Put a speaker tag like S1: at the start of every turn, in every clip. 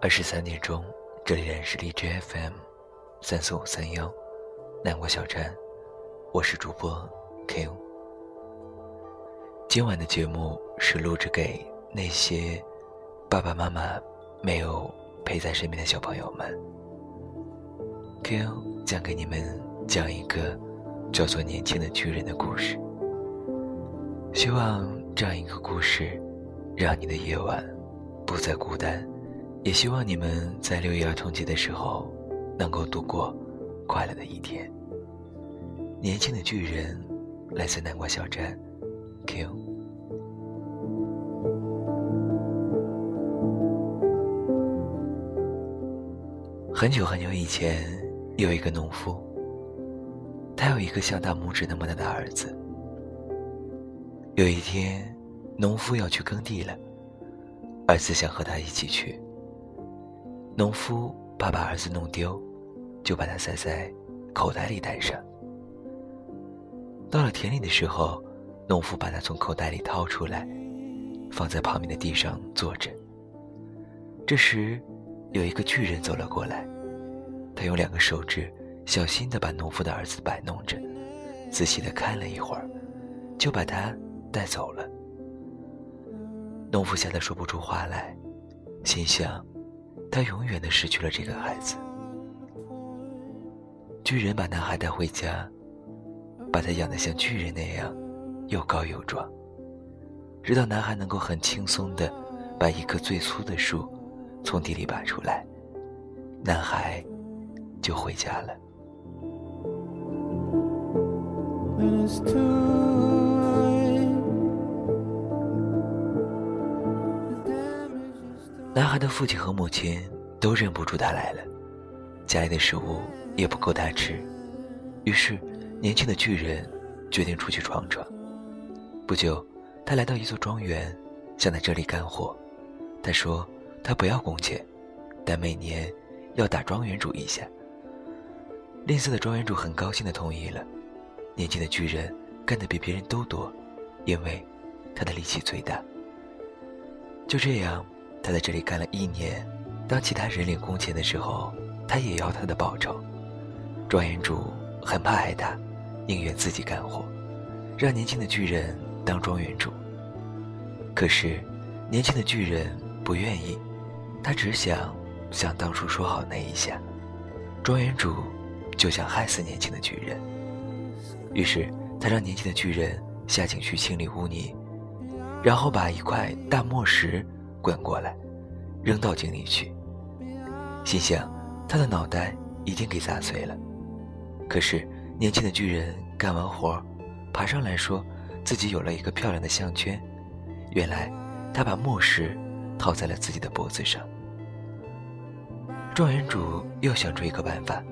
S1: 二十三点钟，这里仍是荔枝 FM，三四五三幺，南国小站，我是主播 Q。今晚的节目是录制给那些爸爸妈妈没有陪在身边的小朋友们。Q 将给你们讲一个叫做《年轻的巨人》的故事。希望这样一个故事，让你的夜晚不再孤单。也希望你们在六一儿童节的时候，能够度过快乐的一天。年轻的巨人，来自南瓜小镇，Q。很久很久以前，有一个农夫，他有一个像大拇指那么大的儿子。有一天，农夫要去耕地了，儿子想和他一起去。农夫怕把儿子弄丢，就把他塞在口袋里带上。到了田里的时候，农夫把他从口袋里掏出来，放在旁边的地上坐着。这时，有一个巨人走了过来，他用两个手指小心地把农夫的儿子摆弄着，仔细地看了一会儿，就把他带走了。农夫吓得说不出话来，心想。他永远的失去了这个孩子。巨人把男孩带回家，把他养得像巨人那样，又高又壮，直到男孩能够很轻松的把一棵最粗的树从地里拔出来，男孩就回家了。男孩的父亲和母亲都认不住他来了，家里的食物也不够他吃，于是年轻的巨人决定出去闯闯。不久，他来到一座庄园，想在这里干活。他说他不要工钱，但每年要打庄园主一下。吝啬的庄园主很高兴地同意了。年轻的巨人干得比别人都多，因为他的力气最大。就这样。他在这里干了一年，当其他人领工钱的时候，他也要他的报酬。庄园主很怕挨打，宁愿自己干活，让年轻的巨人当庄园主。可是，年轻的巨人不愿意，他只想像当初说好那一下，庄园主就想害死年轻的巨人。于是，他让年轻的巨人下井去清理污泥，然后把一块大磨石。滚过来，扔到井里去。心想，他的脑袋一定给砸碎了。可是年轻的巨人干完活，爬上来说，自己有了一个漂亮的项圈。原来，他把墨石套在了自己的脖子上。庄园主又想出一个办法，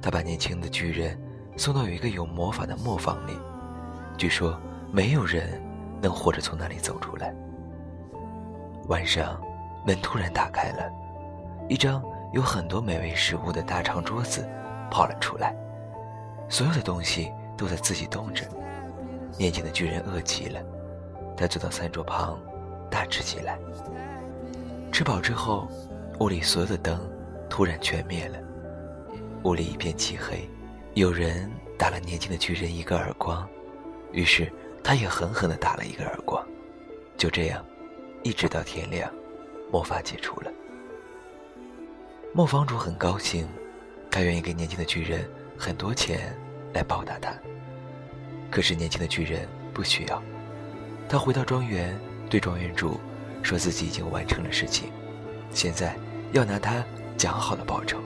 S1: 他把年轻的巨人送到有一个有魔法的磨坊里，据说没有人能活着从那里走出来。晚上，门突然打开了，一张有很多美味食物的大长桌子跑了出来，所有的东西都在自己动着。年轻的巨人饿极了，他坐到餐桌旁，大吃起来。吃饱之后，屋里所有的灯突然全灭了，屋里一片漆黑。有人打了年轻的巨人一个耳光，于是他也狠狠地打了一个耳光。就这样。一直到天亮，魔法解除了。磨坊主很高兴，他愿意给年轻的巨人很多钱来报答他。可是年轻的巨人不需要，他回到庄园，对庄园主说自己已经完成了事情，现在要拿他讲好的报酬。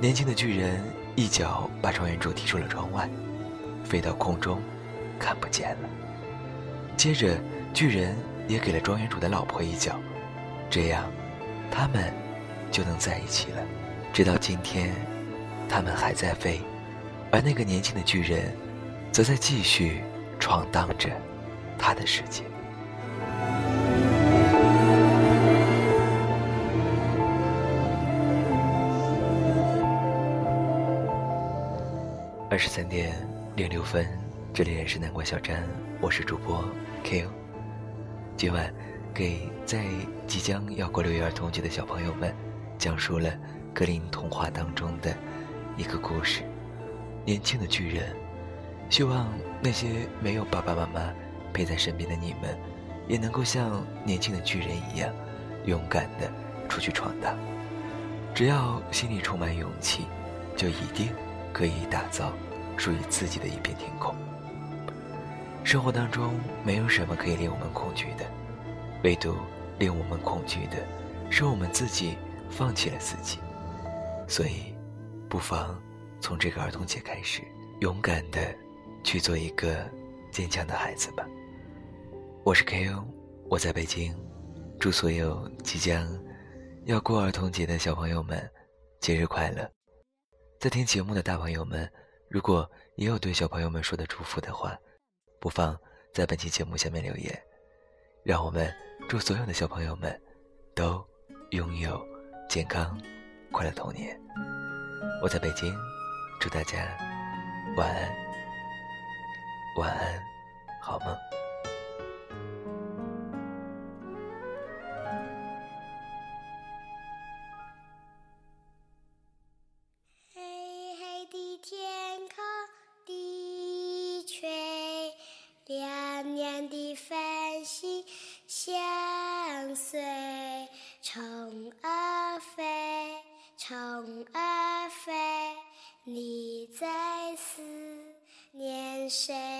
S1: 年轻的巨人一脚把庄园主踢出了窗外，飞到空中，看不见了。接着，巨人。也给了庄园主的老婆一脚，这样，他们就能在一起了。直到今天，他们还在飞，而那个年轻的巨人，则在继续闯荡着他的世界。二十三点零六分，这里是南瓜小站，我是主播 Q。今晚给在即将要过六一儿童节的小朋友们讲述了格林童话当中的一个故事：年轻的巨人。希望那些没有爸爸妈妈陪在身边的你们，也能够像年轻的巨人一样，勇敢的出去闯荡。只要心里充满勇气，就一定可以打造属于自己的一片天空。生活当中没有什么可以令我们恐惧的，唯独令我们恐惧的，是我们自己放弃了自己。所以，不妨从这个儿童节开始，勇敢的。去做一个坚强的孩子吧。我是 Ko，我在北京，祝所有即将要过儿童节的小朋友们节日快乐。在听节目的大朋友们，如果也有对小朋友们说的祝福的话，不妨在本期节目下面留言，让我们祝所有的小朋友们都拥有健康快乐童年。我在北京，祝大家晚安。晚安，好梦。
S2: 念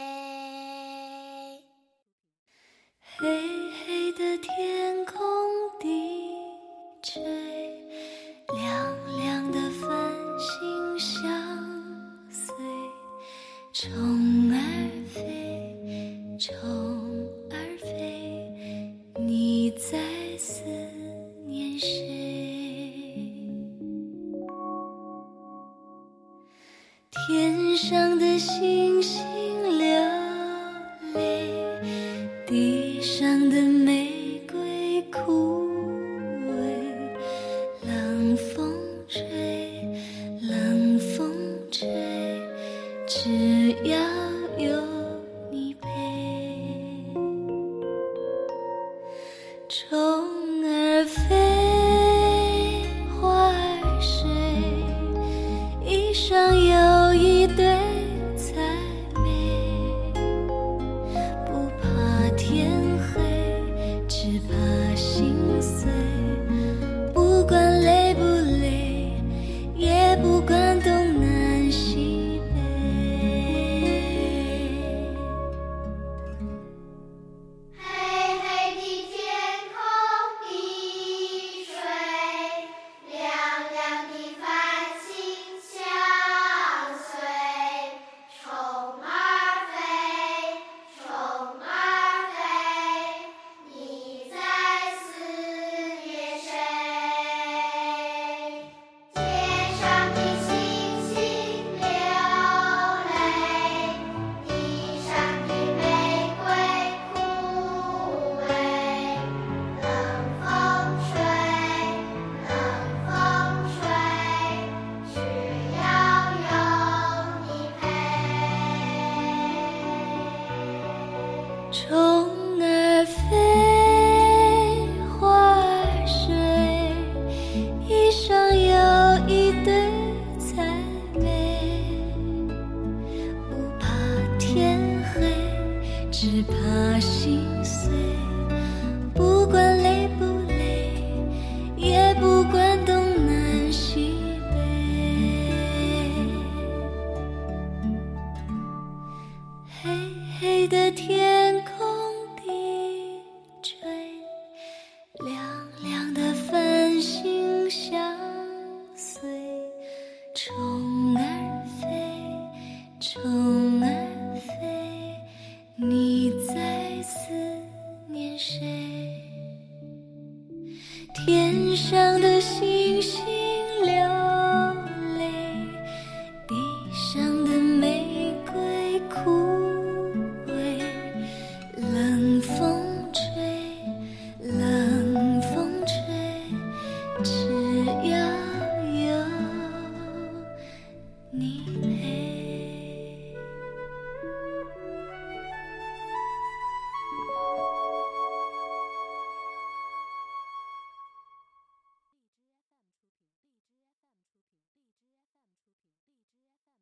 S3: 黑黑的天空低垂亮亮的繁星相随虫儿飞虫儿飞你在思念谁？天上的星